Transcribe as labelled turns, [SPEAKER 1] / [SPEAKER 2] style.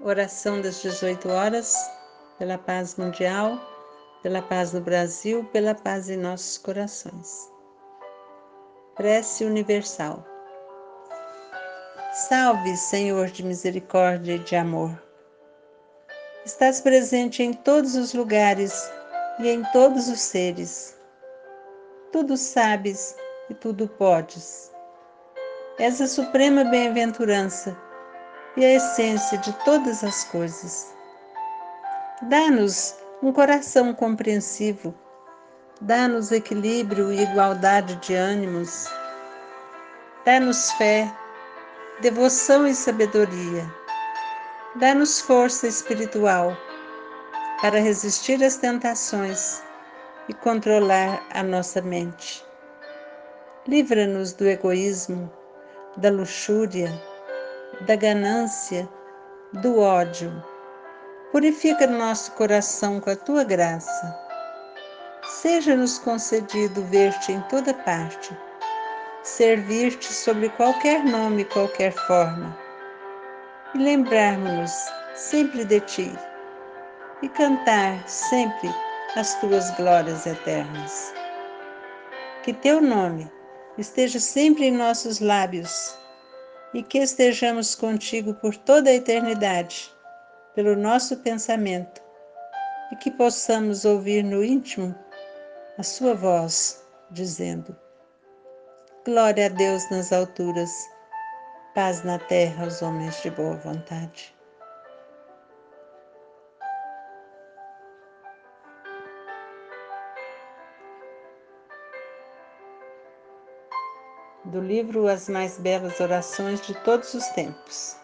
[SPEAKER 1] Oração das 18 horas, pela paz mundial, pela paz no Brasil, pela paz em nossos corações. Prece universal. Salve, Senhor de misericórdia e de amor. Estás presente em todos os lugares e em todos os seres. Tudo sabes e tudo podes. És a suprema bem-aventurança e a essência de todas as coisas. Dá-nos um coração compreensivo, dá-nos equilíbrio e igualdade de ânimos, dá-nos fé, devoção e sabedoria, dá-nos força espiritual para resistir às tentações e controlar a nossa mente. Livra-nos do egoísmo, da luxúria, da ganância, do ódio. Purifica nosso coração com a tua graça. Seja-nos concedido ver-te em toda parte, servir-te sobre qualquer nome e qualquer forma, e lembrarmos-nos sempre de ti, e cantar sempre as tuas glórias eternas. Que teu nome esteja sempre em nossos lábios e que estejamos contigo por toda a eternidade, pelo nosso pensamento, e que possamos ouvir no íntimo a Sua voz, dizendo: Glória a Deus nas alturas, paz na terra aos homens de boa vontade. Do livro As Mais Belas Orações de Todos os Tempos.